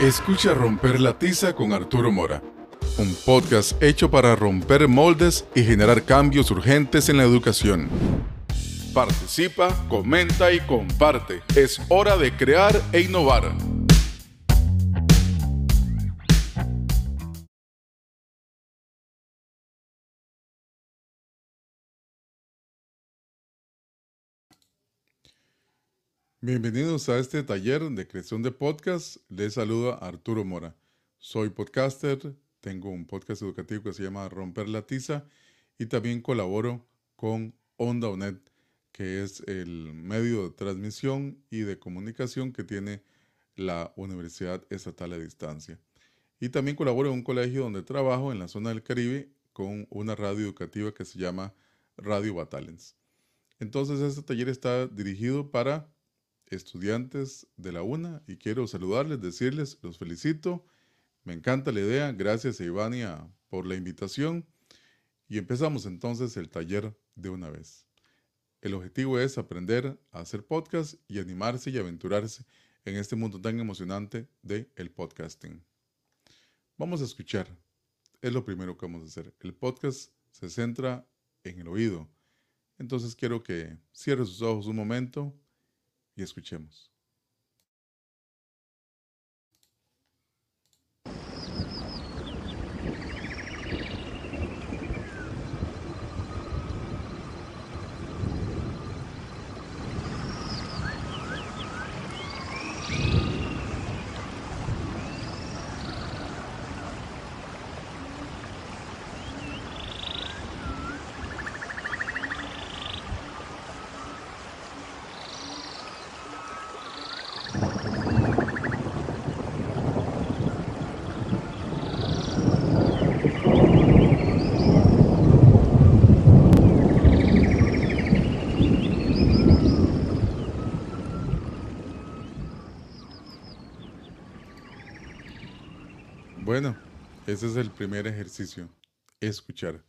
Escucha Romper la Tiza con Arturo Mora, un podcast hecho para romper moldes y generar cambios urgentes en la educación. Participa, comenta y comparte. Es hora de crear e innovar. Bienvenidos a este taller de creación de podcast. Les saluda Arturo Mora. Soy podcaster, tengo un podcast educativo que se llama Romper la Tiza y también colaboro con Onda Onet, que es el medio de transmisión y de comunicación que tiene la Universidad Estatal a Distancia. Y también colaboro en un colegio donde trabajo en la zona del Caribe con una radio educativa que se llama Radio Batalens. Entonces este taller está dirigido para estudiantes de la UNA y quiero saludarles, decirles, los felicito. Me encanta la idea. Gracias Ivania por la invitación. Y empezamos entonces el taller de una vez. El objetivo es aprender a hacer podcast y animarse y aventurarse en este mundo tan emocionante de el podcasting. Vamos a escuchar. Es lo primero que vamos a hacer. El podcast se centra en el oído. Entonces quiero que cierre sus ojos un momento y escuchemos. Bueno, ese es el primer ejercicio, escuchar.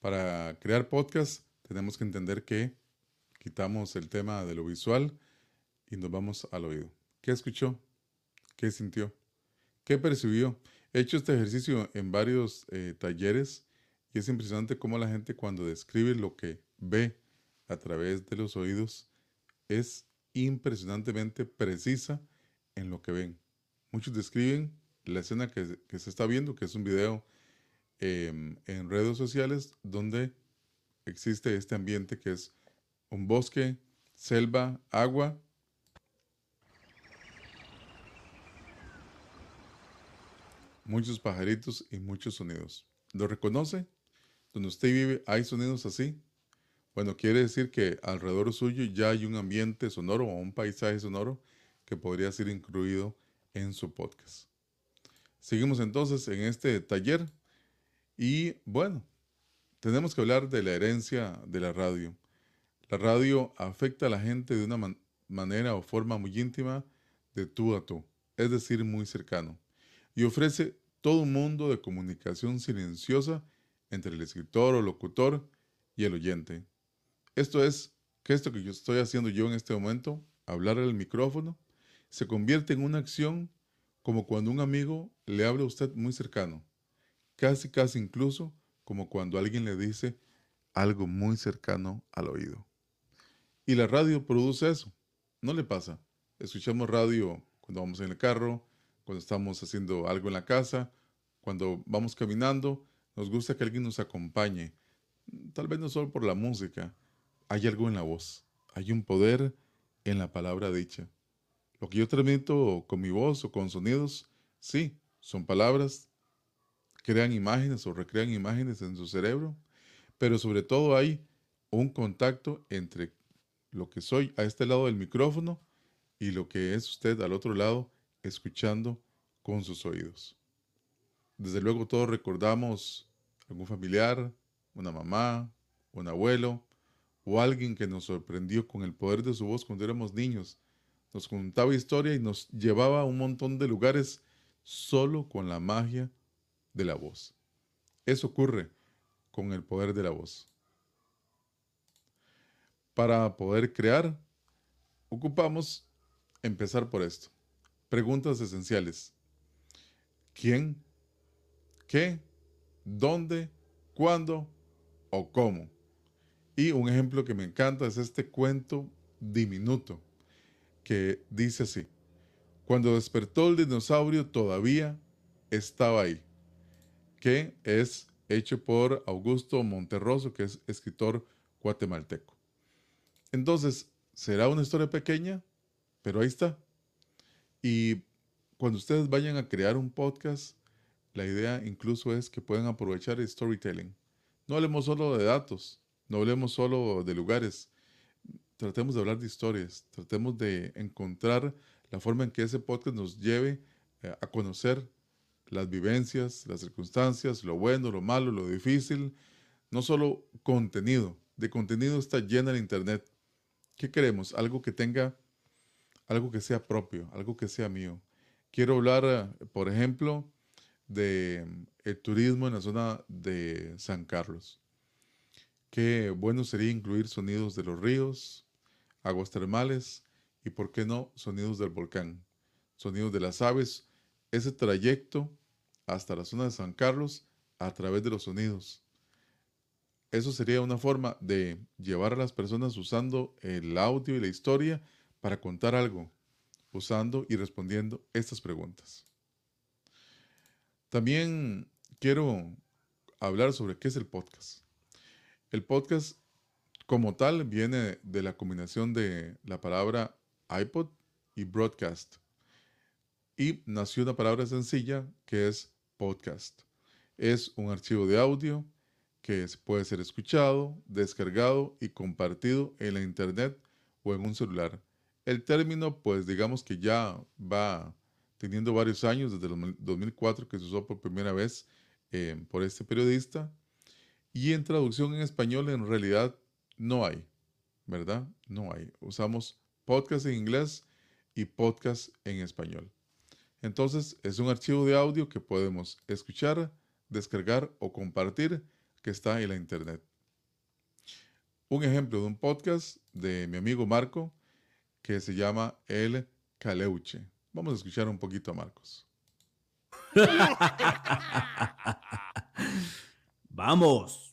Para crear podcast tenemos que entender que quitamos el tema de lo visual y nos vamos al oído. ¿Qué escuchó? ¿Qué sintió? ¿Qué percibió? He hecho este ejercicio en varios eh, talleres y es impresionante cómo la gente cuando describe lo que ve a través de los oídos es impresionantemente precisa en lo que ven. Muchos describen la escena que, se está viendo, que es un video em, en redes sociales donde existe este ambiente que es un bosque, selva, agua. Muchos pajaritos y muchos sonidos. ¿Lo reconoce? Donde usted vive hay sonidos así. Bueno, quiere decir que alrededor suyo ya hay un ambiente sonoro o un paisaje sonoro que podría ser incluido en su podcast. Seguimos entonces en este taller y bueno, tenemos que hablar de la herencia de la radio. La radio afecta a la gente de una manera o forma muy íntima de tú a tú, es decir, muy cercano, y ofrece todo un mundo de comunicación silenciosa entre el escritor o locutor y el oyente. Esto es que esto que yo estoy haciendo yo en este momento, hablar al micrófono, se convierte en una acción como cuando un amigo le habla a usted muy cercano, casi casi incluso como cuando alguien le dice algo muy cercano al oído. Y la radio produce eso, ¿no le pasa? Escuchamos radio cuando vamos en el carro, cuando estamos haciendo algo en la casa, cuando vamos caminando, nos gusta que alguien nos acompañe, tal vez no solo por la música, hay algo en la voz, hay un poder en la palabra dicha. Lo que yo transmito con mi voz o con sonidos, sí, son palabras, crean imágenes o recrean imágenes en su cerebro, pero sobre todo hay un contacto entre lo que soy a este lado del micrófono y lo que es usted al otro lado escuchando con sus oídos. Desde luego todos recordamos algún familiar, una mamá, un abuelo o alguien que nos sorprendió con el poder de su voz cuando éramos niños nos contaba historia y nos llevaba a un montón de lugares solo con la magia de la voz. Eso ocurre con el poder de la voz. Para poder crear, ocupamos empezar por esto. Preguntas esenciales. quién, qué, dónde, cuándo o cómo. Y un ejemplo que me encanta es este cuento diminuto que dice así. Cuando despertó el dinosaurio todavía estaba ahí, que es hecho por Augusto Monterroso, que es escritor guatemalteco. Entonces, será una historia pequeña, pero ahí está. Y cuando ustedes vayan a crear un podcast, la idea incluso es que puedan aprovechar el storytelling. No hablemos solo de datos, no hablemos solo de lugares. Tratemos de hablar de historias, tratemos de encontrar la forma en que ese podcast nos lleve eh, a conocer las vivencias, las circunstancias, lo bueno, lo malo, lo difícil. No solo contenido, de contenido está llena el Internet. ¿Qué queremos? Algo que tenga, algo que sea propio, algo que sea mío. Quiero hablar, eh, por ejemplo, de el turismo en la zona de San Carlos. Qué bueno sería incluir sonidos de los ríos, aguas termales y, por qué no, sonidos del volcán, sonidos de las aves, ese trayecto hasta la zona de San Carlos a través de los sonidos. Eso sería una forma de llevar a las personas usando el audio y la historia para contar algo, usando y respondiendo estas preguntas. También quiero hablar sobre qué es el podcast. El podcast como tal viene de la combinación de la palabra iPod y broadcast. Y nació una palabra sencilla que es podcast. Es un archivo de audio que puede ser escuchado, descargado y compartido en la internet o en un celular. El término, pues digamos que ya va teniendo varios años, desde el 2004 que se usó por primera vez eh, por este periodista. Y en traducción en español en realidad no hay, ¿verdad? No hay. Usamos podcast en inglés y podcast en español. Entonces es un archivo de audio que podemos escuchar, descargar o compartir que está en la internet. Un ejemplo de un podcast de mi amigo Marco que se llama El Caleuche. Vamos a escuchar un poquito a Marcos. Vamos.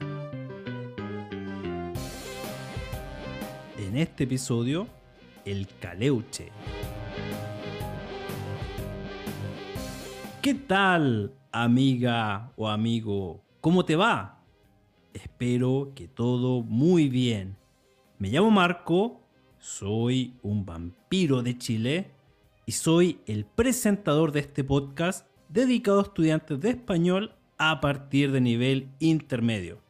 En este episodio, el caleuche. ¿Qué tal, amiga o amigo? ¿Cómo te va? Espero que todo muy bien. Me llamo Marco, soy un vampiro de Chile y soy el presentador de este podcast dedicado a estudiantes de español a partir de nivel intermedio.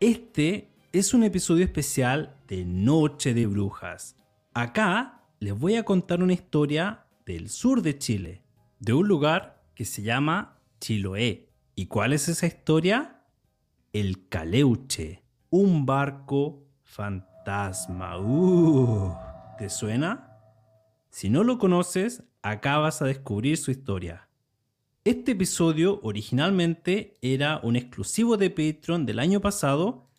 Este es un episodio especial de Noche de Brujas. Acá les voy a contar una historia del sur de Chile, de un lugar que se llama Chiloé. ¿Y cuál es esa historia? El Caleuche, un barco fantasma. Uh, ¿Te suena? Si no lo conoces, acá vas a descubrir su historia. Este episodio originalmente era un exclusivo de Patreon del año pasado.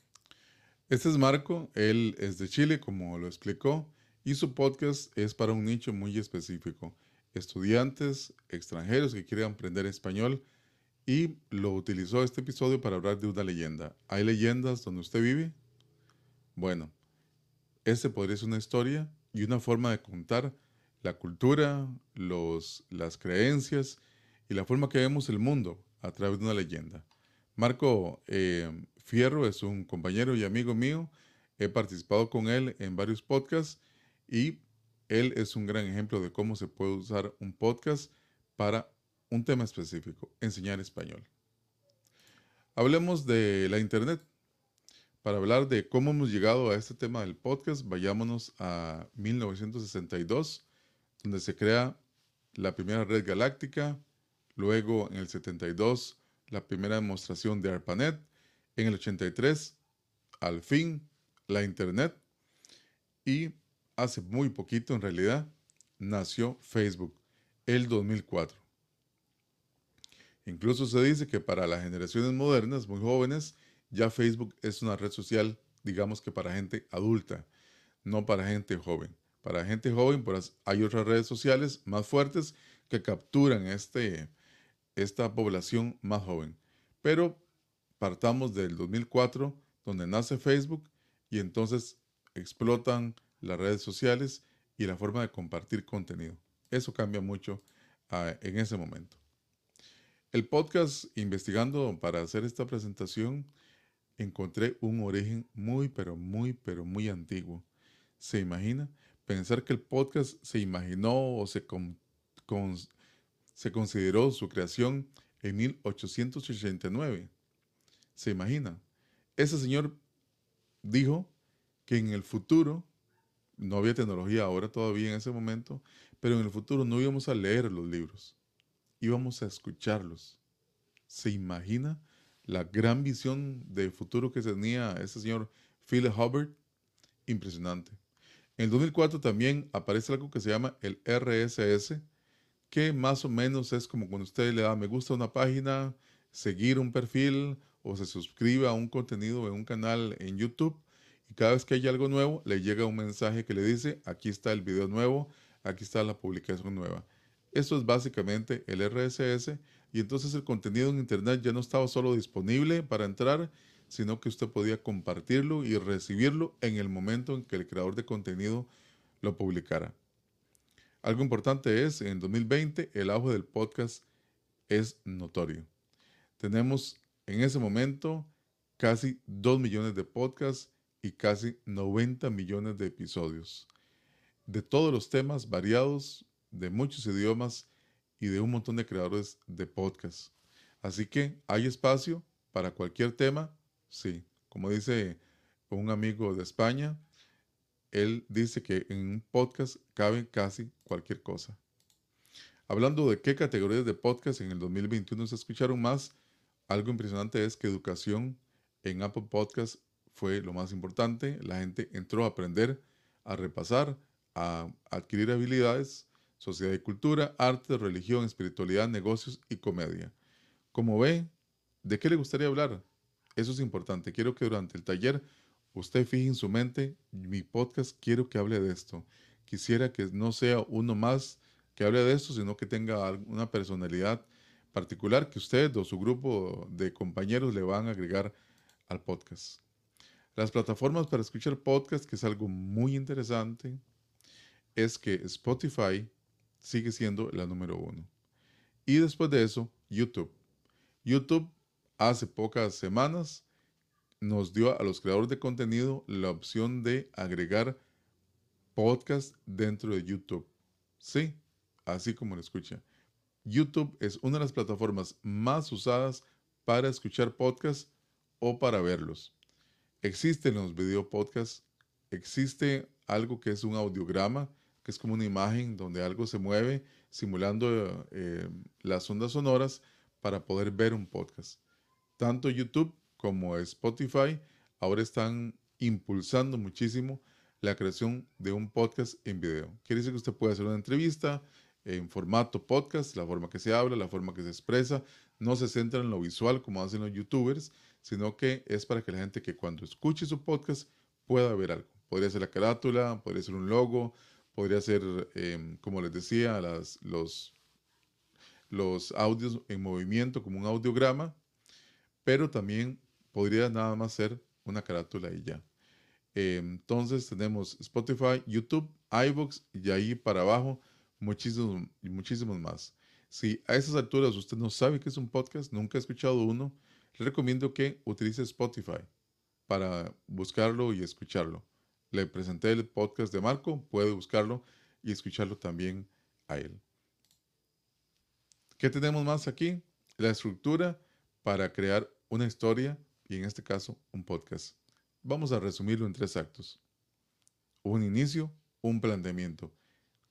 Este es Marco, él es de Chile, como lo explicó, y su podcast es para un nicho muy específico. Estudiantes extranjeros que quieren aprender español y lo utilizó este episodio para hablar de una leyenda. ¿Hay leyendas donde usted vive? Bueno, este podría ser una historia y una forma de contar la cultura, los, las creencias y la forma que vemos el mundo a través de una leyenda. Marco eh, Fierro es un compañero y amigo mío. He participado con él en varios podcasts y él es un gran ejemplo de cómo se puede usar un podcast para un tema específico, enseñar español. Hablemos de la Internet. Para hablar de cómo hemos llegado a este tema del podcast, vayámonos a 1962 donde se crea la primera red galáctica, luego en el 72 la primera demostración de ARPANET, en el 83 al fin la Internet y hace muy poquito en realidad nació Facebook, el 2004. Incluso se dice que para las generaciones modernas, muy jóvenes, ya Facebook es una red social, digamos que para gente adulta, no para gente joven. Para gente joven, pues hay otras redes sociales más fuertes que capturan este, esta población más joven. Pero partamos del 2004, donde nace Facebook y entonces explotan las redes sociales y la forma de compartir contenido. Eso cambia mucho ah, en ese momento. El podcast, investigando para hacer esta presentación, encontré un origen muy, pero muy, pero muy antiguo. ¿Se imagina? Pensar que el podcast se imaginó o se, se consideró su creación en 1889. ¿Se imagina? Ese señor dijo que en el futuro, no había tecnología ahora todavía en ese momento, pero en el futuro no íbamos a leer los libros, íbamos a escucharlos. ¿Se imagina la gran visión de futuro que tenía ese señor Philip Hubbard? Impresionante. En el 2004 también aparece algo que se llama el RSS, que más o menos es como cuando usted le da me gusta a una página, seguir un perfil o se suscribe a un contenido en un canal en YouTube y cada vez que hay algo nuevo le llega un mensaje que le dice aquí está el video nuevo, aquí está la publicación nueva. Esto es básicamente el RSS y entonces el contenido en Internet ya no estaba solo disponible para entrar, sino que usted podía compartirlo y recibirlo en el momento en que el creador de contenido lo publicara. Algo importante es, en 2020 el auge del podcast es notorio. Tenemos en ese momento casi 2 millones de podcasts y casi 90 millones de episodios de todos los temas variados, de muchos idiomas y de un montón de creadores de podcasts. Así que hay espacio para cualquier tema Sí, como dice un amigo de España, él dice que en un podcast cabe casi cualquier cosa. Hablando de qué categorías de podcast en el 2021 se escucharon más, algo impresionante es que educación en Apple Podcast fue lo más importante. La gente entró a aprender, a repasar, a adquirir habilidades, sociedad y cultura, arte, religión, espiritualidad, negocios y comedia. Como ve, ¿de qué le gustaría hablar? Eso es importante. Quiero que durante el taller usted fije en su mente, mi podcast quiero que hable de esto. Quisiera que no sea uno más que hable de esto, sino que tenga una personalidad particular que usted o su grupo de compañeros le van a agregar al podcast. Las plataformas para escuchar podcast, que es algo muy interesante, es que Spotify sigue siendo la número uno. Y después de eso, YouTube. YouTube hace pocas semanas nos dio a los creadores de contenido la opción de agregar podcast dentro de YouTube. Sí, así como lo escucha. YouTube es una de las plataformas más usadas para escuchar podcasts o para verlos. Existen los video podcasts, existe algo que es un audiograma, que es como una imagen donde algo se mueve simulando eh, las ondas sonoras para poder ver un podcast tanto YouTube como Spotify ahora están impulsando muchísimo la creación de un podcast en video. Quiere decir que usted puede hacer una entrevista en formato podcast, la forma que se habla, la forma que se expresa, no se centra en lo visual como hacen los youtubers, sino que es para que la gente que cuando escuche su podcast pueda ver algo. Podría ser la carátula, podría ser un logo, podría ser, em, como les decía, las, los, los audios en movimiento como un audiograma pero también podría nada más ser una carátula y ya. entonces tenemos Spotify, YouTube, iBox y ahí para abajo muchísimos, muchísimos más. Si a esas alturas usted no sabe qué es un podcast, nunca ha escuchado uno, recomiendo que utilice Spotify para buscarlo y escucharlo. Le presenté el podcast de Marco, puede buscarlo y escucharlo también a él. ¿Qué tenemos más aquí? La estructura para crear una historia y en este caso un podcast. Vamos a resumirlo en tres actos. Un inicio, un planteamiento.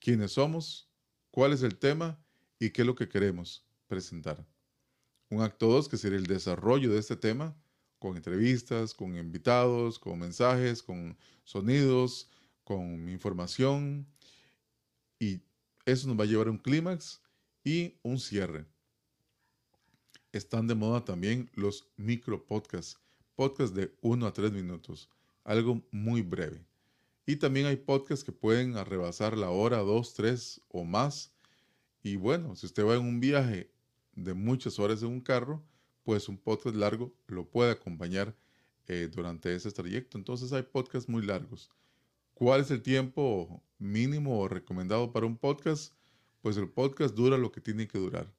¿Quiénes somos? ¿Cuál es el tema? ¿Y qué es lo que queremos presentar? Un acto dos que sería el desarrollo de este tema con entrevistas, con invitados, con mensajes, con sonidos, con información. Y eso nos va a llevar a un clímax y un cierre están de moda también los micro podcasts, podcasts de 1 a 3 minutos, algo muy breve. Y también hay podcasts que pueden arrebasar la hora, 2, 3 o más. Y bueno, si usted va en un viaje de muchas horas en un carro, pues un podcast largo lo puede acompañar eh, durante ese trayecto. Entonces hay podcasts muy largos. ¿Cuál es el tiempo mínimo o recomendado para un podcast? Pues el podcast dura lo que tiene que durar.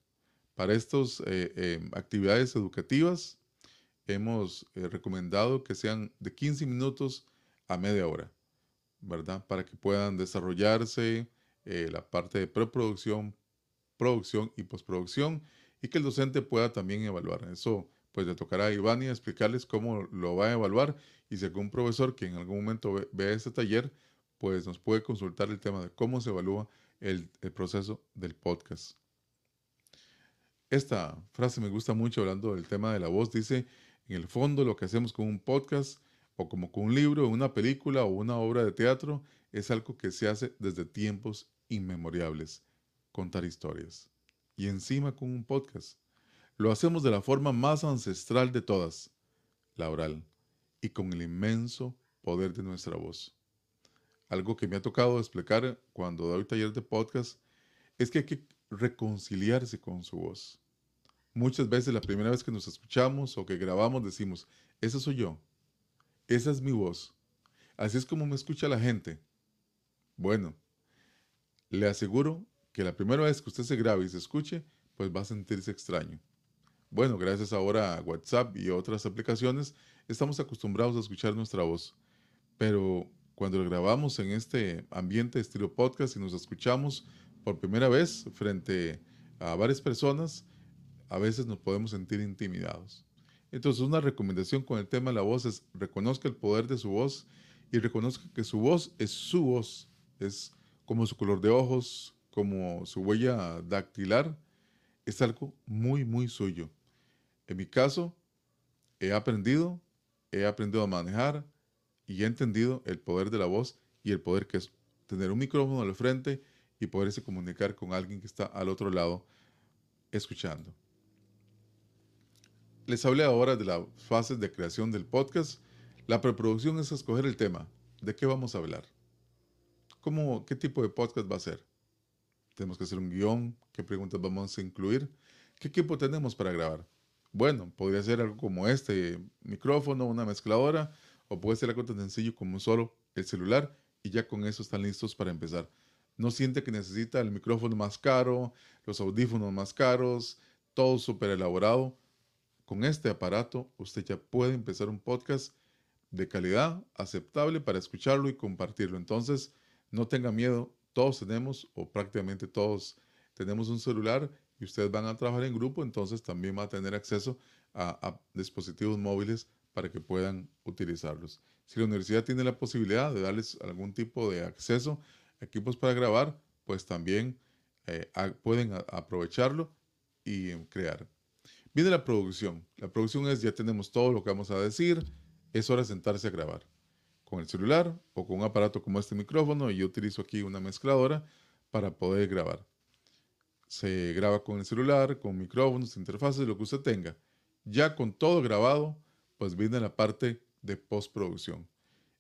Para estas eh, em, actividades educativas hemos eh, recomendado que sean de 15 minutos a media hora, ¿verdad? Para que puedan desarrollarse la parte de preproducción, producción y postproducción y que el docente pueda también evaluar. Eso pues le tocará a Ivani explicarles cómo lo va a evaluar y si algún profesor que en algún momento vea este taller, pues nos puede consultar el tema de cómo se evalúa el, el proceso del podcast. Esta frase me gusta mucho hablando del tema de la voz. Dice, en el fondo lo que hacemos con un podcast o como con un libro, una película o una obra de teatro es algo que se hace desde tiempos inmemorables, contar historias y encima con un podcast. Lo hacemos de la forma más ancestral de todas, la oral, y con el inmenso poder de nuestra voz. Algo que me ha tocado explicar cuando doy taller de podcast es que hay que reconciliarse con su voz. Muchas veces la primera vez que nos escuchamos o que grabamos decimos, esa soy yo, esa es mi voz, así es como me escucha la gente. Bueno, le aseguro que la primera vez que usted se grabe y se escuche, pues va a sentirse extraño. Bueno, gracias ahora a WhatsApp y otras aplicaciones, estamos acostumbrados a escuchar nuestra voz. Pero cuando lo grabamos en este ambiente estilo podcast y nos escuchamos por primera vez frente a varias personas, a veces nos podemos sentir intimidados. Entonces, una recomendación con el tema de la voz es reconozca el poder de su voz y reconozca que su voz es su voz, es como su color de ojos, como su huella dactilar, es algo muy, muy suyo. En mi caso, he aprendido, he aprendido a manejar y he entendido el poder de la voz y el poder que es tener un micrófono al frente y poderse comunicar con alguien que está al otro lado escuchando. Les hablé ahora de las fases de creación del podcast. La preproducción es escoger el tema. ¿De qué vamos a hablar? ¿Cómo, ¿Qué tipo de podcast va a ser? Tenemos que hacer un guion, qué preguntas vamos a incluir, qué equipo tenemos para grabar. Bueno, podría ser algo como este micrófono, una mezcladora, o puede ser algo tan sencillo como solo el celular y ya con eso están listos para empezar. No siente que necesita el micrófono más caro, los audífonos más caros, todo súper elaborado. Con este aparato usted ya puede empezar un podcast de calidad, aceptable para escucharlo y compartirlo. Entonces, no tenga miedo, todos tenemos, o prácticamente todos tenemos un celular y ustedes van a trabajar en grupo, entonces también va a tener acceso a, dispositivos móviles para que puedan utilizarlos. Si la universidad tiene la posibilidad de darles algún tipo de acceso a equipos para grabar, pues también eh, pueden aprovecharlo y crear. Viene la producción. La producción es ya tenemos todo lo que vamos a decir, es hora de sentarse a grabar con el celular o con un aparato como este micrófono y yo utilizo aquí una mezcladora para poder grabar. Se graba con el celular, con micrófonos, interfaces, lo que usted tenga. Ya con todo grabado, pues viene la parte de postproducción.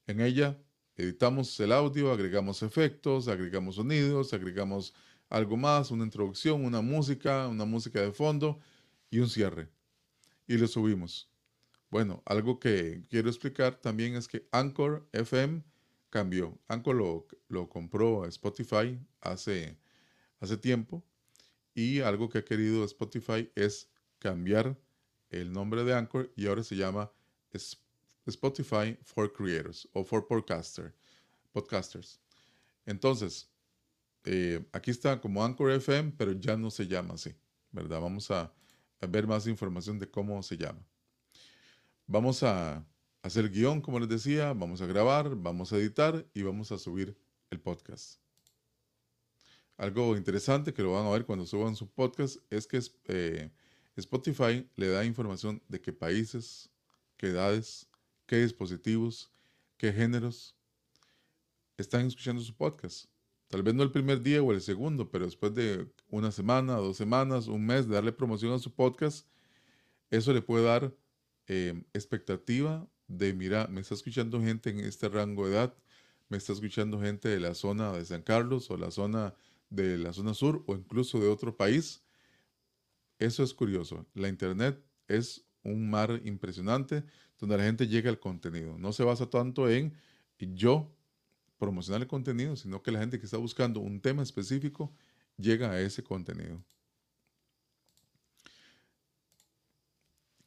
En ella editamos el audio, agregamos efectos, agregamos sonidos, agregamos algo más, una introducción, una música, una música de fondo y un cierre. Y lo subimos. Bueno, algo que quiero explicar también es que Anchor FM cambió. Anchor lo, compró Spotify hace, hace tiempo y algo que ha querido Spotify es cambiar el nombre de Anchor y ahora se llama Spotify for Creators o for podcaster, podcasters. Entonces, eh, aquí está como Anchor FM, pero ya no se llama así, ¿verdad? Vamos a ver más información de cómo se llama. Vamos a hacer guion, como les decía, vamos a grabar, vamos a editar y vamos a subir el podcast. Algo interesante que lo van a ver cuando suban su podcast es que eh, Spotify le da información de qué países, qué edades, qué dispositivos, qué géneros están escuchando su podcast. Tal vez no el primer día o el segundo, pero después de una semana, dos semanas, un mes de darle promoción a su podcast, eso le puede dar Em, expectativa de, mira, me está escuchando gente en este rango de edad, me está escuchando gente de la zona de San Carlos o la zona de la zona sur o incluso de otro país. Eso es curioso. La Internet es un mar impresionante donde la gente llega al contenido. No se basa tanto en yo promocionar el contenido, sino que la gente que está buscando un tema específico llega a ese contenido.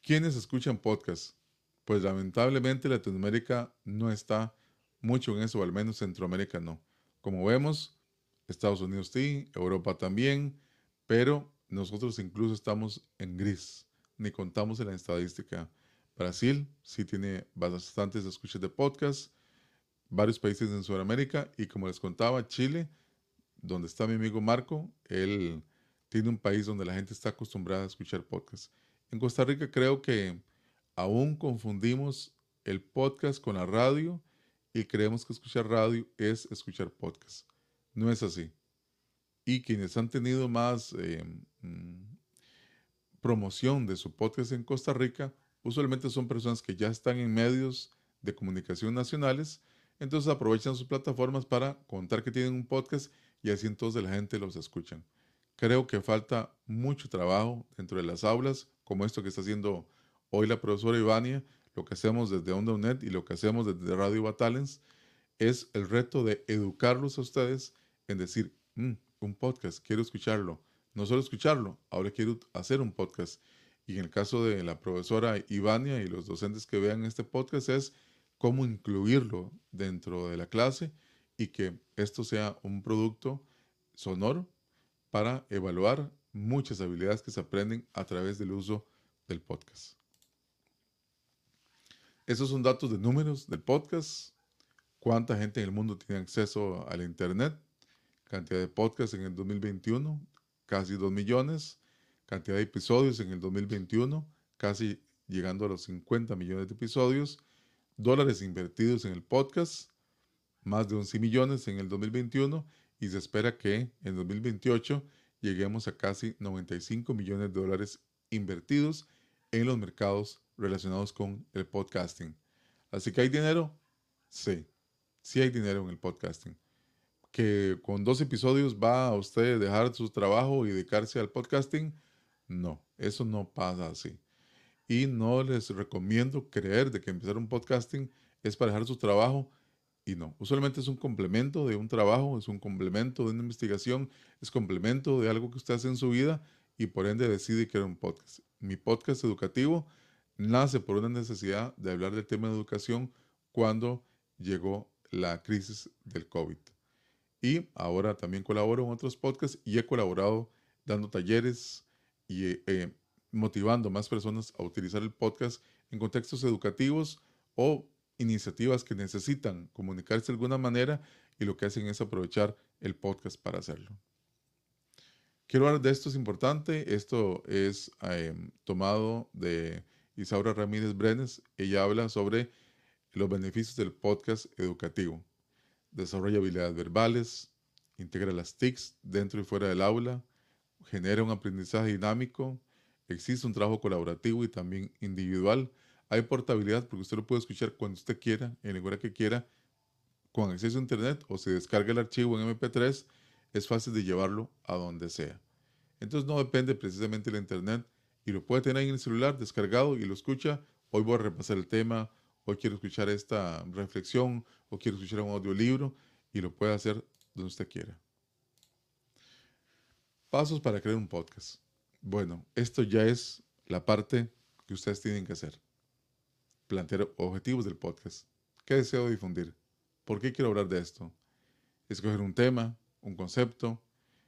¿Quiénes escuchan podcast? Pues lamentablemente Latinoamérica no está mucho en eso, o al menos Centroamérica no. Como vemos, Estados Unidos sí, Europa también, pero nosotros incluso estamos en gris, ni contamos en la estadística. Brasil sí tiene bastantes escuchas de podcast, varios países en Sudamérica y como les contaba, Chile, donde está mi amigo Marco, él tiene un país donde la gente está acostumbrada a escuchar podcast. En Costa Rica creo que aún confundimos el podcast con la radio y creemos que escuchar radio es escuchar podcast. No es así. Y quienes han tenido más eh, mm, promoción de su podcast en Costa Rica, usualmente son personas que ya están en medios de comunicación nacionales, entonces aprovechan sus plataformas para contar que tienen un podcast y así entonces la gente los escuchan. Creo que falta mucho trabajo dentro de las aulas, como esto que está haciendo hoy la profesora Ivania, lo que hacemos desde Onda y lo que hacemos desde Radio Batalens, es el reto de educarlos a ustedes en decir, mm, un podcast, quiero escucharlo. No solo escucharlo, ahora quiero hacer un podcast. Y en el caso de la profesora Ivania y los docentes que vean este podcast es cómo incluirlo dentro de la clase y que esto sea un producto sonoro para evaluar muchas habilidades que se aprenden a través del uso del podcast. Esos son datos de números del podcast, cuánta gente en el mundo tiene acceso al Internet, cantidad de podcasts en el 2021, casi 2 millones, cantidad de episodios en el 2021, casi llegando a los 50 millones de episodios, dólares invertidos en el podcast, más de 11 millones en el 2021 y se espera que en 2028 lleguemos a casi 95 millones de dólares invertidos en los mercados relacionados con el podcasting. Así que hay dinero, sí, sí hay dinero en el podcasting que con dos episodios va a usted dejar su trabajo y dedicarse al podcasting. No, eso no pasa así. Y no les recomiendo creer de que empezar un podcasting es para dejar su trabajo. Y no, usualmente es un complemento de un trabajo, es un complemento de una investigación, es complemento de algo que usted hace en su vida y por ende decide crear un podcast. Mi podcast educativo nace por una necesidad de hablar del tema de educación cuando llegó la crisis del COVID. Y ahora también colaboro en otros podcasts y he colaborado dando talleres y eh, eh, motivando a más personas a utilizar el podcast en contextos educativos o iniciativas que necesitan comunicarse de alguna manera y lo que hacen es aprovechar el podcast para hacerlo. Quiero hablar de esto, es importante. Esto es em, tomado de Isaura Ramírez Brenes. Ella habla sobre los beneficios del podcast educativo desarrolla habilidades verbales, integra las TICs dentro y fuera del aula, genera un aprendizaje dinámico, existe un trabajo colaborativo y también individual. Hay portabilidad porque usted lo puede escuchar cuando usted quiera, en el lugar que quiera, con acceso a internet o se descarga el archivo en MP3, es fácil de llevarlo a donde sea. Entonces no depende precisamente del internet y lo puede tener en el celular descargado y lo escucha. Hoy voy a repasar el tema, hoy quiero escuchar esta reflexión o quiero escuchar un audiolibro y lo puede hacer donde usted quiera. Pasos para crear un podcast. Bueno, esto ya es la parte que ustedes tienen que hacer. Plantear objetivos del podcast. ¿Qué deseo difundir? ¿Por qué quiero hablar de esto? Escoger un tema, un concepto,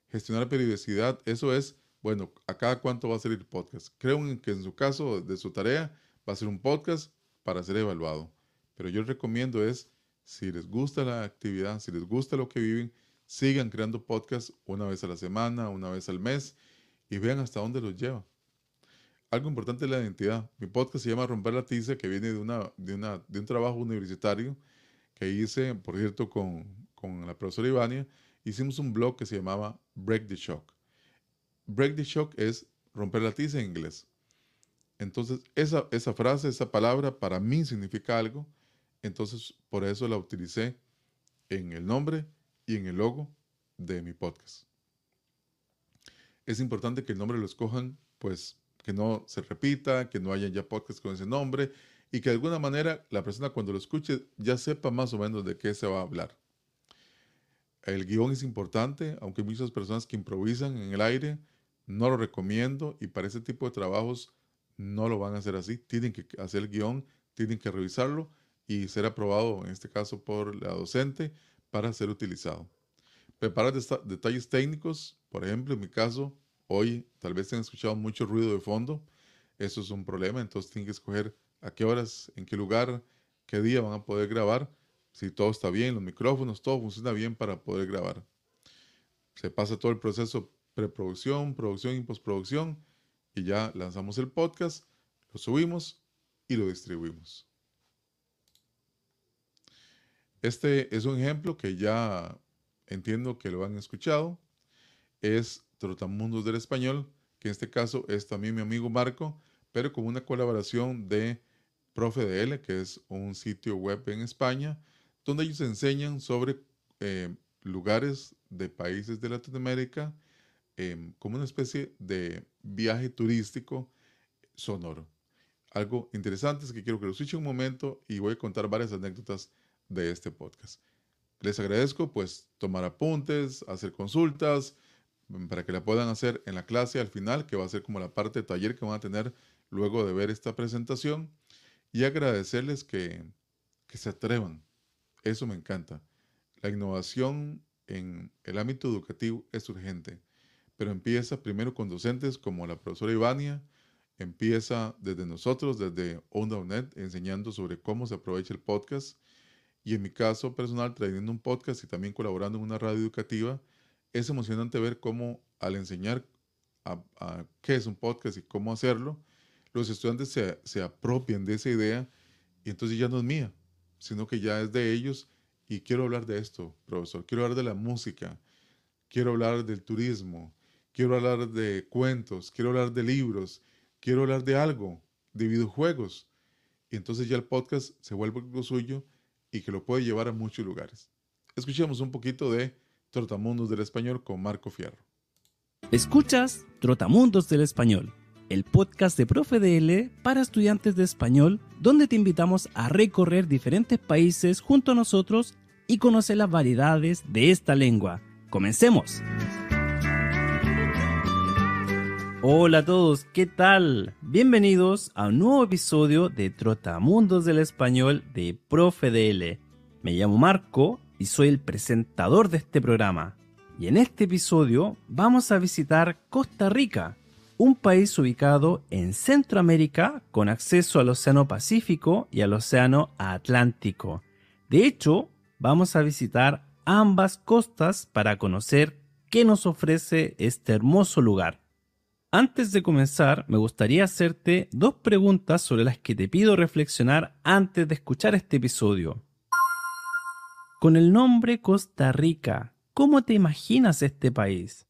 gestionar periodicidad. Eso es, bueno, a cada cuánto va a salir el podcast. Creo que en su caso de su tarea va a ser un podcast para ser evaluado. Pero yo recomiendo es, si les gusta la actividad, si les gusta lo que viven, sigan creando podcasts una vez a la semana, una vez al mes y vean hasta dónde los lleva. Algo importante es la identidad. Mi podcast se llama Romper la Tiza, que viene de, una, de, una, de un trabajo universitario que hice, por cierto, con, con la profesora Ivania. Hicimos un blog que se llamaba Break the Shock. Break the Shock es romper la tiza en inglés. Entonces, esa, esa frase, esa palabra para mí significa algo. Entonces, por eso la utilicé en el nombre y en el logo de mi podcast. es importante que el nombre lo escojan, pues que no se repita, que no haya ya podcasts con ese nombre y que de alguna manera la persona cuando lo escuche ya sepa más o menos de qué se va a hablar. El guion es importante, aunque muchas personas que improvisan en el aire, no lo recomiendo y para ese tipo de trabajos no lo van a hacer así. Tienen que hacer el guion, tienen que revisarlo y ser aprobado, en este caso por la docente, para ser utilizado. Preparar detalles técnicos, por ejemplo, en mi caso, hoy tal vez han escuchado mucho ruido de fondo, eso es un problema, entonces tienen que escoger a qué horas, en qué lugar, qué día van a poder grabar, si todo está bien, los micrófonos, todo funciona bien para poder grabar. Se pasa todo el proceso preproducción, producción y postproducción y ya lanzamos el podcast, lo subimos y lo distribuimos. Este es un ejemplo que ya entiendo que lo han escuchado. Es Trotamundos del Español, que en este caso es también mi amigo Marco, pero con una colaboración de Profe DL, que es un sitio web en España, donde ellos enseñan sobre eh, lugares de países de Latinoamérica Em, como una especie de viaje turístico sonoro. Algo interesante es que quiero que lo escuchen un momento y voy a contar varias anécdotas de este podcast. Les agradezco pues tomar apuntes, hacer consultas, para que la puedan hacer en la clase al final, que va a ser como la parte de taller que van a tener luego de ver esta presentación. Y agradecerles que, que se atrevan. Eso me encanta. La innovación en el ámbito educativo es urgente pero empieza primero con docentes como la profesora Ivania, empieza desde nosotros, desde Onda.net, enseñando sobre cómo se aprovecha el podcast. Y en mi caso personal, trayendo un podcast y también colaborando en una radio educativa, es emocionante ver cómo al enseñar qué es un podcast y cómo hacerlo, los estudiantes se, se apropian de esa idea y entonces ya no es mía, sino que ya es de ellos. Y quiero hablar de esto, profesor. Quiero hablar de la música. Quiero hablar del turismo quiero hablar de cuentos, quiero hablar de libros, quiero hablar de algo, de videojuegos. Y entonces ya el podcast se vuelve algo suyo y que lo puede llevar a muchos lugares. Escuchemos un poquito de Trotamundos del Español con Marco Fierro. Escuchas Trotamundos del Español, el podcast de Profe DL para estudiantes de español, donde te invitamos a recorrer diferentes países junto a nosotros y conocer las variedades de esta lengua. ¡Comencemos! Hola a todos, ¿qué tal? Bienvenidos a un nuevo episodio de Trotamundos del Español de Profe DL. Me llamo Marco y soy el presentador de este programa. Y en este episodio vamos a visitar Costa Rica, un país ubicado en Centroamérica con acceso al Océano Pacífico y al Océano Atlántico. De hecho, vamos a visitar ambas costas para conocer qué nos ofrece este hermoso lugar. Antes de comenzar, me gustaría hacerte dos preguntas sobre las que te pido reflexionar antes de escuchar este episodio. Con el nombre Costa Rica, ¿cómo te imaginas este país?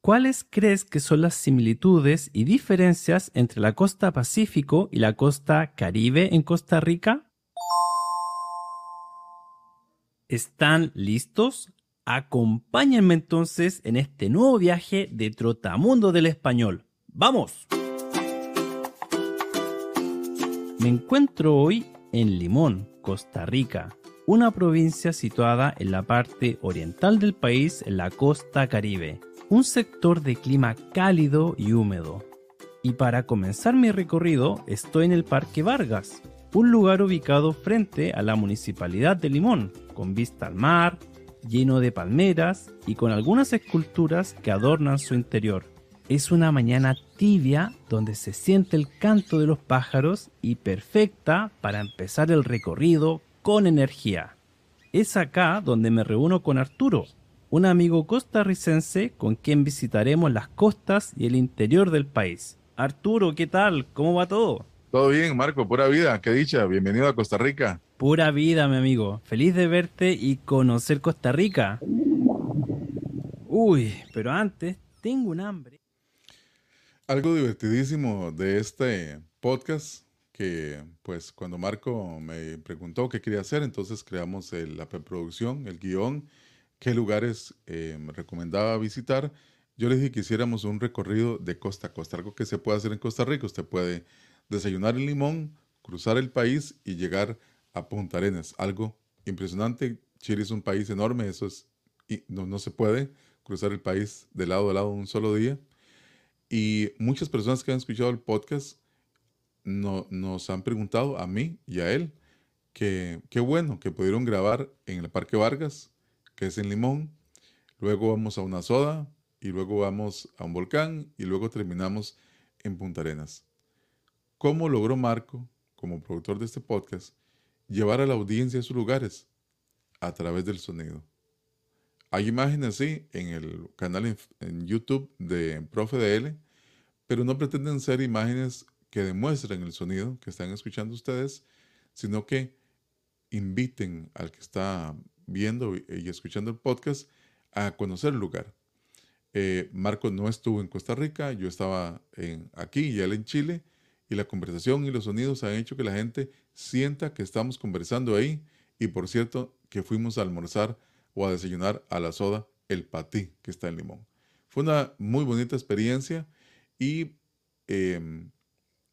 ¿Cuáles crees que son las similitudes y diferencias entre la costa Pacífico y la costa Caribe en Costa Rica? ¿Están listos? Acompáñenme entonces en este nuevo viaje de Trotamundo del Español. ¡Vamos! Me encuentro hoy en Limón, Costa Rica, una provincia situada en la parte oriental del país en la costa caribe, un sector de clima cálido y húmedo. Y para comenzar mi recorrido estoy en el Parque Vargas, un lugar ubicado frente a la municipalidad de Limón, con vista al mar, lleno de palmeras y con algunas esculturas que adornan su interior. Es una mañana tibia donde se siente el canto de los pájaros y perfecta para empezar el recorrido con energía. Es acá donde me reúno con Arturo, un amigo costarricense con quien visitaremos las costas y el interior del país. Arturo, ¿qué tal? ¿Cómo va todo? Todo bien, Marco, pura vida, qué dicha, bienvenido a Costa Rica. Pura vida, mi amigo. Feliz de verte y conocer Costa Rica. Uy, pero antes tengo un hambre. Algo divertidísimo de este podcast que pues cuando Marco me preguntó qué quería hacer, entonces creamos la preproducción, el guion, qué lugares eh, me recomendaba visitar, yo le dije que hiciéramos un recorrido de costa a costa, algo que se puede hacer en Costa Rica. Usted puede desayunar en Limón, cruzar el país y llegar a Punta Arenas. Algo impresionante. Chile es un país enorme, eso es, no, no se puede cruzar el país de lado a lado un solo día. Y muchas personas que han escuchado el podcast no, nos han preguntado a mí y a él que qué bueno que pudieron grabar en el Parque Vargas, que es en Limón. Luego vamos a una soda y luego vamos a un volcán y luego terminamos en Punta Arenas. ¿Cómo logró Marco, como productor de este podcast, llevar a la audiencia a sus lugares? A través del sonido. Hay imágenes, sí, en el canal en, YouTube de Profe DL, pero no pretenden ser imágenes que demuestren el sonido que están escuchando ustedes, sino que inviten al que está viendo y escuchando el podcast a conocer el lugar. Eh, Marco no estuvo en Costa Rica, yo estaba aquí y él en Chile, y la conversación y los sonidos han hecho que la gente sienta que estamos conversando ahí, y por cierto, que fuimos a almorzar o a desayunar a la soda El Patí, que está en Limón. Fue una muy bonita experiencia y em,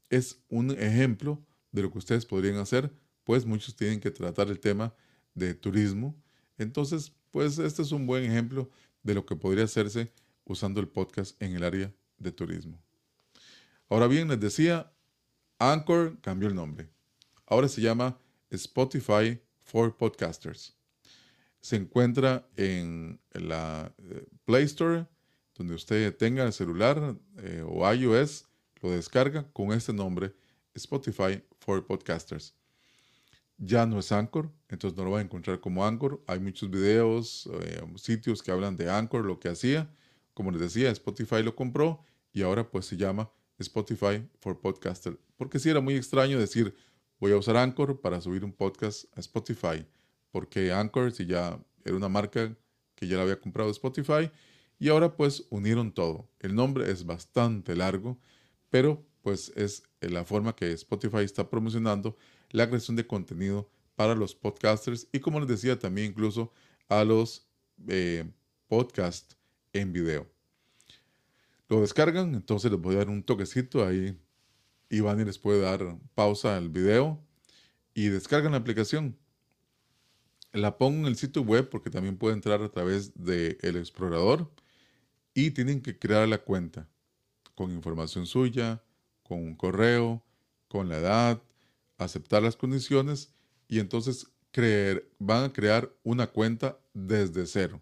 es un ejemplo de lo que ustedes podrían hacer, pues muchos tienen que tratar el tema de turismo. Entonces, pues este es un buen ejemplo de lo que podría hacerse usando el podcast en el área de turismo. Ahora bien, les decía, Anchor cambió el nombre. Ahora se llama Spotify for Podcasters. Se encuentra en la eh, Play Store, donde usted tenga el celular eh, o iOS, lo descarga con este nombre, Spotify for Podcasters. Ya no es Anchor, entonces no lo va a encontrar como Anchor. Hay muchos videos, eh, sitios que hablan de Anchor, lo que hacía. Como les decía, Spotify lo compró y ahora pues se llama Spotify for Podcaster. Porque sí era muy extraño decir, voy a usar Anchor para subir un podcast a Spotify. Porque Anchor si ya era una marca que ya la había comprado Spotify y ahora pues unieron todo. El nombre es bastante largo, pero pues es la forma que Spotify está promocionando la creación de contenido para los podcasters y como les decía también incluso a los eh, podcasts en video. Lo descargan, entonces les voy a dar un toquecito ahí. Iván y les puede dar pausa al video y descargan la aplicación. La pongo en el sitio web porque también puede entrar a través del explorador y tienen que crear la cuenta con información suya, con un correo, con la edad, aceptar las condiciones y entonces van a crear una cuenta desde cero.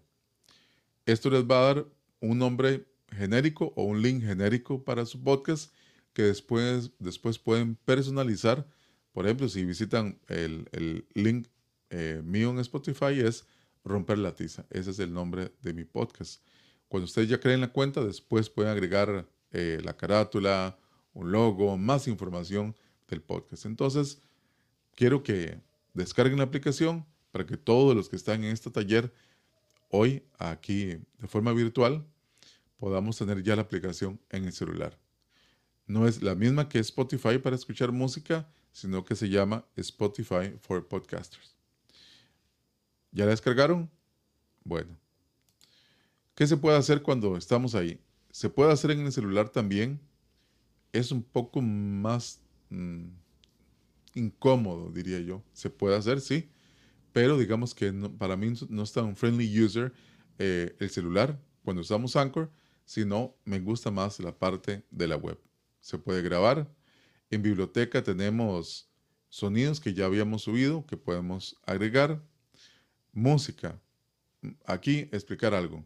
Esto les va a dar un nombre genérico o un link genérico para su podcast que después, después pueden personalizar. Por ejemplo, si visitan el, link eh, mío en Spotify es Romper la Tiza. Ese es el nombre de mi podcast. Cuando ustedes ya creen la cuenta, después pueden agregar eh, la carátula, un logo, más información del podcast. Entonces, quiero que descarguen la aplicación para que todos los que están en este taller hoy aquí de forma virtual podamos tener ya la aplicación en el celular. No es la misma que Spotify para escuchar música, sino que se llama Spotify for Podcasters. ¿Ya la descargaron? Bueno. ¿Qué se puede hacer cuando estamos ahí? Se puede hacer en el celular también. Es un poco más mm, incómodo, diría yo. Se puede hacer, sí, pero digamos que para mí no está un friendly user eh, el celular cuando usamos Anchor, sino me gusta más la parte de la web. Se puede grabar. En biblioteca tenemos sonidos que ya habíamos subido, que podemos agregar. Música. Aquí explicar algo.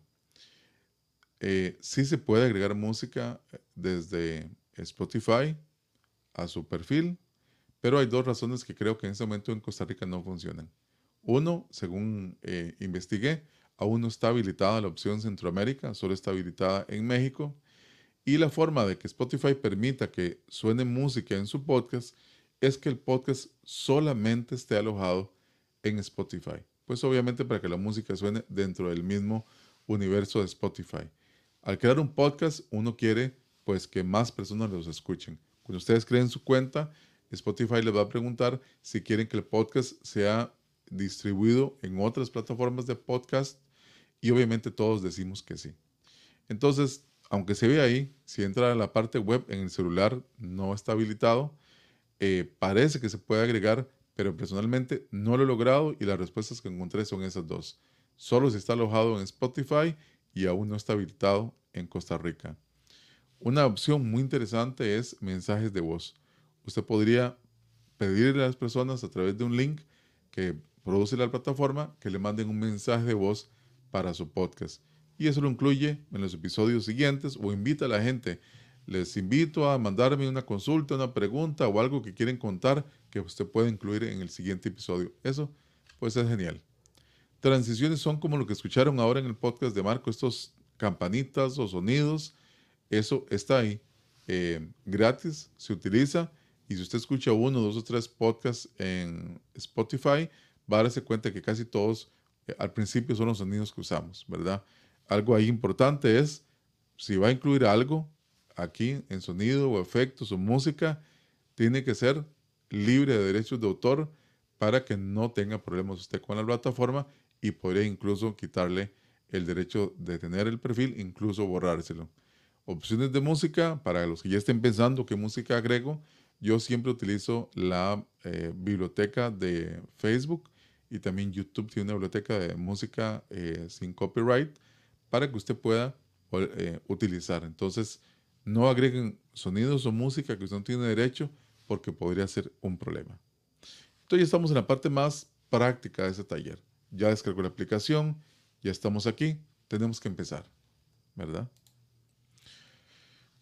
Eh, sí se puede agregar música eh, desde Spotify a su perfil, pero hay dos razones que creo que en este momento en Costa Rica no funcionan. Uno, según eh, investigué, aún no está habilitada la opción Centroamérica, solo está habilitada en México. Y la forma de que Spotify permita que suene música en su podcast es que el podcast solamente esté alojado en Spotify. Pues obviamente para que la música suene dentro del mismo universo de Spotify. Al crear un podcast, uno quiere pues que más personas los escuchen. Cuando ustedes creen su cuenta, Spotify les va a preguntar si quieren que el podcast sea distribuido en otras plataformas de podcast y obviamente todos decimos que sí. Entonces, aunque se ve ahí, si entra a la parte web en el celular no está habilitado, eh, parece que se puede agregar, pero personalmente no lo he logrado y las respuestas que encontré son esas dos. Solo si está alojado en Spotify y aún no está habilitado en Costa Rica. Una opción muy interesante es mensajes de voz. Usted podría pedirle a las personas a través de un link que produce la plataforma que le manden un mensaje de voz para su podcast. Y eso lo incluye en los episodios siguientes o invita a la gente. Les invito a mandarme una consulta, una pregunta o algo que quieren contar que usted puede incluir en el siguiente episodio. Eso pues es genial. Transiciones son como lo que escucharon ahora en el podcast de Marco, estos campanitas o sonidos. Eso está ahí, eh, gratis, se utiliza. Y si usted escucha uno, dos o tres podcasts en Spotify, va a darse cuenta que casi todos eh, al principio son los sonidos que usamos, ¿verdad? Algo ahí importante es, si va a incluir algo aquí en sonido o efectos o música, tiene que ser libre de derechos de autor para que no tenga problemas usted con la plataforma y podría incluso quitarle el derecho de tener el perfil, incluso borrárselo. Opciones de música, para los que ya estén pensando qué música agrego, yo siempre utilizo la eh, biblioteca de Facebook y también YouTube tiene una biblioteca de música eh, sin copyright para que usted pueda eh, utilizar. Entonces, no agreguen sonidos o música que usted no tiene derecho porque podría ser un problema. Entonces, ya estamos en la parte más práctica de ese taller. Ya descargó la aplicación, ya estamos aquí, tenemos que empezar, ¿verdad?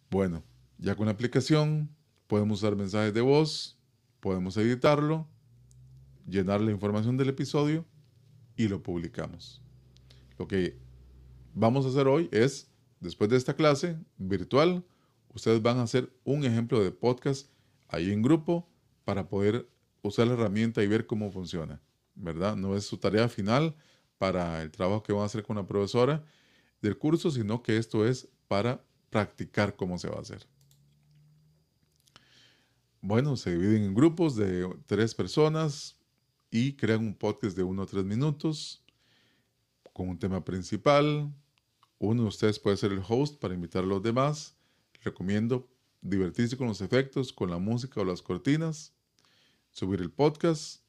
Bueno, ya con la aplicación podemos usar mensajes de voz, podemos editarlo, llenar la información del episodio y lo publicamos. Lo que vamos a hacer hoy es, después de esta clase virtual, ustedes van a hacer un ejemplo de podcast ahí en grupo para poder usar la herramienta y ver cómo funciona, ¿verdad? No es su tarea final para el trabajo que van a hacer con la profesora del curso, sino que esto es para practicar cómo se va a hacer. Bueno, se dividen en grupos de tres personas y crean un podcast de uno o tres minutos con un tema principal, uno de ustedes puede ser el host para invitar a los demás. Recomiendo divertirse con los efectos, con la música o las cortinas. Subir el podcast.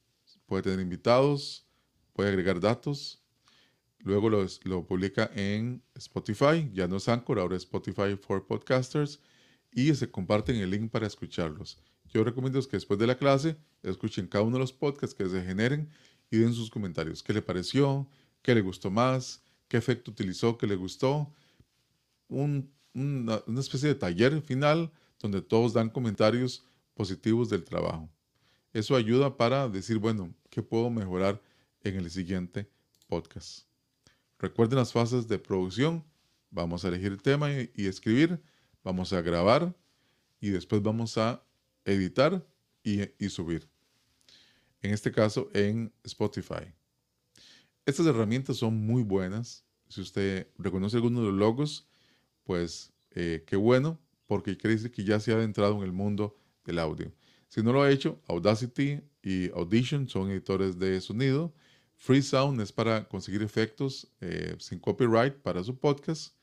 Puede tener invitados. Puede agregar datos. Luego lo, lo publica en Spotify. Ya no es Anchor, ahora es Spotify for Podcasters. Y se comparten el link para escucharlos. Yo recomiendo que después de la clase escuchen cada uno de los podcasts que se generen y den sus comentarios. ¿Qué le pareció? ¿Qué le gustó más? qué efecto utilizó, qué le gustó. Una, especie de taller final donde todos dan comentarios positivos del trabajo. Eso ayuda para decir, bueno, ¿qué puedo mejorar en el siguiente podcast? Recuerden las fases de producción. Vamos a elegir el tema y, escribir. Vamos a grabar y después vamos a editar y, y subir. En este caso en Spotify. Estas herramientas son muy buenas. Si usted reconoce alguno de los logos, pues eh, qué bueno, porque quiere que ya se ha adentrado en el mundo del audio. Si no lo ha hecho, Audacity y Audition son editores de sonido. Freesound es para conseguir efectos eh, sin copyright para su podcast.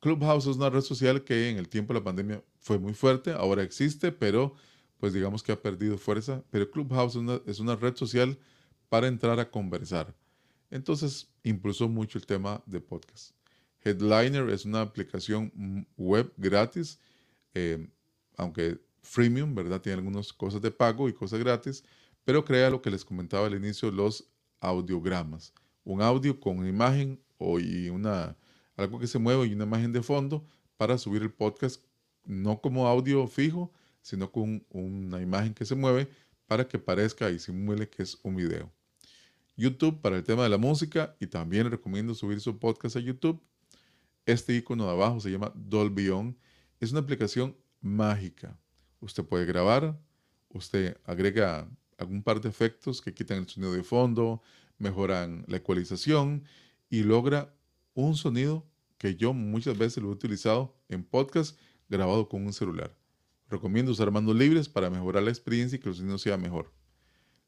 Clubhouse es una red social que en el tiempo de la pandemia fue muy fuerte, ahora existe, pero pues digamos que ha perdido fuerza. Pero Clubhouse es una red social para entrar a conversar. Entonces impulsó mucho el tema de podcast. Headliner es una aplicación web gratis, eh, aunque freemium, ¿verdad? Tiene algunas cosas de pago y cosas gratis, pero crea lo que les comentaba al inicio, los audiogramas. Un audio con una imagen o y una, algo que se mueve y una imagen de fondo para subir el podcast, no como audio fijo, sino con una imagen que se mueve para que parezca y simule que es un video. YouTube para el tema de la música y también recomiendo subir su podcast a YouTube. Este icono de abajo se llama Dolby On. Es una aplicación mágica. Usted puede grabar, usted agrega algún par de efectos que quitan el sonido de fondo, mejoran la ecualización y logra un sonido que yo muchas veces lo he utilizado en podcast grabado con un celular. Recomiendo usar manos libres para mejorar la experiencia y que el sonido sea mejor.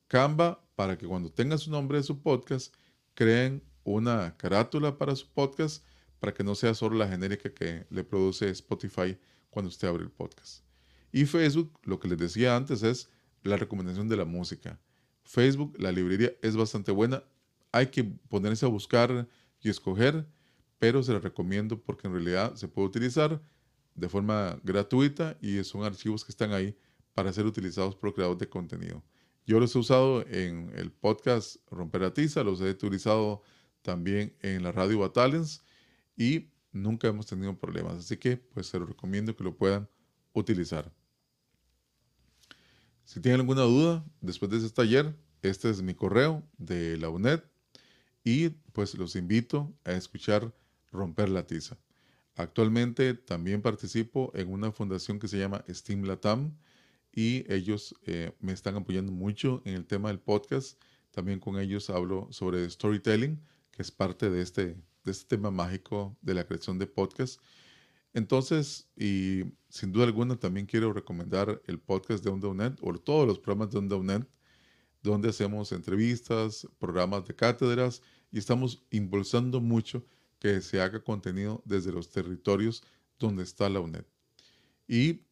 Canva para que cuando tengan su nombre de su podcast, creen una carátula para su podcast para que no sea solo la genérica que le produce Spotify cuando usted abre el podcast. Y Facebook, lo que les decía antes, es la recomendación de la música. Facebook, la librería es bastante buena. Hay que ponerse a buscar y escoger, pero se la recomiendo porque en realidad se puede utilizar de forma gratuita y son archivos que están ahí para ser utilizados por creadores de contenido. Yo los he usado en el podcast Romper la Tiza, los he utilizado también en la radio Battalions y nunca hemos tenido problemas. Así que pues se los recomiendo que lo puedan utilizar. Si tienen alguna duda después de este taller, este es mi correo de la UNED y pues los invito a escuchar Romper la Tiza. Actualmente también participo en una fundación que se llama Steam Latam y ellos eh, me están apoyando mucho en el tema del podcast. También con ellos hablo sobre storytelling, que es parte de este, de este tema mágico de la creación de podcast. Entonces, y sin duda alguna, también quiero recomendar el podcast de OnDownNet o todos los programas de OnDownNet, donde hacemos entrevistas, programas de cátedras y estamos impulsando mucho que se haga contenido desde los territorios donde está la UNED. Y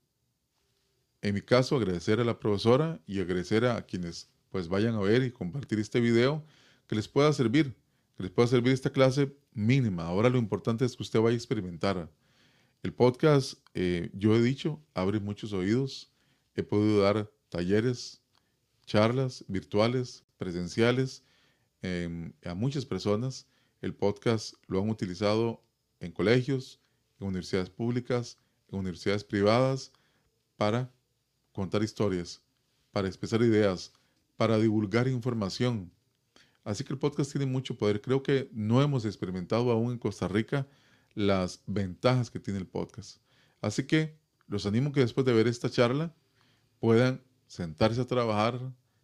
en mi caso, agradecer a la profesora y agradecer a quienes pues vayan a ver y compartir este video que les pueda servir, que les pueda servir esta clase mínima. Ahora lo importante es que usted vaya a experimentar. El podcast, eh, yo he dicho, abre muchos oídos. He podido dar talleres, charlas virtuales, presenciales em, a muchas personas. El podcast lo han utilizado en colegios, en universidades públicas, en universidades privadas para contar historias, para expresar ideas, para divulgar información. Así que el podcast tiene mucho poder. Creo que no hemos experimentado aún en Costa Rica las ventajas que tiene el podcast. Así que los animo que después de ver esta charla puedan sentarse a trabajar,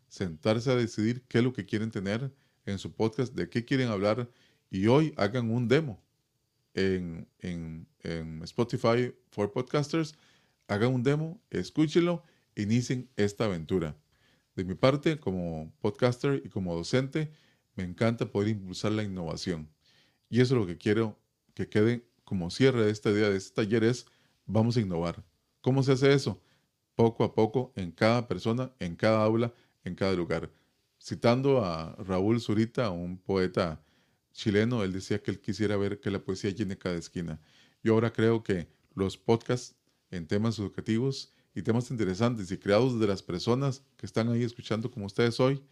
sentarse a decidir qué es lo que quieren tener en su podcast, de qué quieren hablar y hoy hagan un demo en, en, en Spotify for Podcasters. Hagan un demo, escúchenlo inicien esta aventura. De mi parte, como podcaster y como docente, me encanta poder impulsar la innovación. Y eso es lo que quiero que quede como cierre de esta idea de este taller es, vamos a innovar. ¿Cómo se hace eso? Poco a poco, en cada persona, en cada aula, en cada lugar. Citando a Raúl Zurita, un poeta chileno, él decía que él quisiera ver que la poesía llene cada esquina. Yo ahora creo que los podcasts en temas educativos y temas interesantes y creados de las personas que están ahí escuchando como ustedes hoy,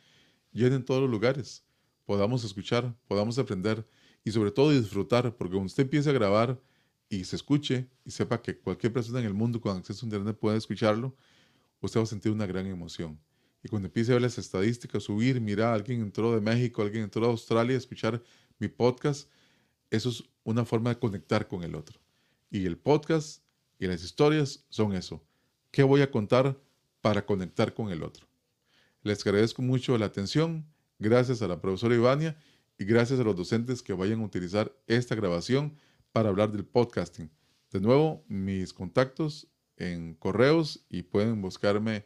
llenen todos los lugares, podamos escuchar, podamos aprender y sobre todo disfrutar, porque cuando usted empiece a grabar y se escuche y sepa que cualquier persona en el mundo con acceso a internet puede escucharlo, usted va a sentir una gran emoción. Y cuando empiece a ver las estadísticas subir, mira, alguien entró de México, alguien entró de Australia escuchar mi podcast, eso es una forma de conectar con el otro. Y el podcast y las historias son eso, ¿Qué voy a contar para conectar con el otro? Les agradezco mucho la atención. Gracias a la profesora Ivania y gracias a los docentes que vayan a utilizar esta grabación para hablar del podcasting. De nuevo, mis contactos en correos y pueden buscarme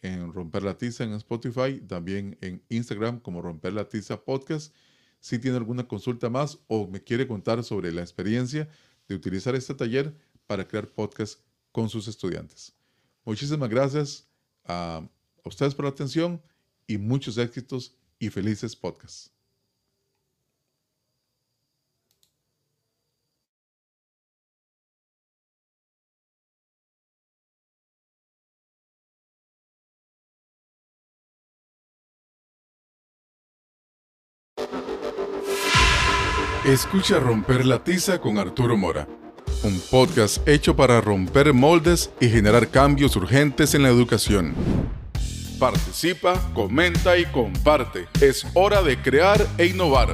en Romper la Tiza en Spotify, también en Instagram como Romper la Tiza Podcast. Si tiene alguna consulta más o me quiere contar sobre la experiencia de utilizar este taller para crear podcast con sus estudiantes. Muchísimas gracias a ustedes por la atención y muchos éxitos y felices podcasts. Escucha Romper la Tiza con Arturo Mora un podcast hecho para romper moldes y generar cambios urgentes en la educación. Participa, comenta y comparte. Es hora de crear e innovar.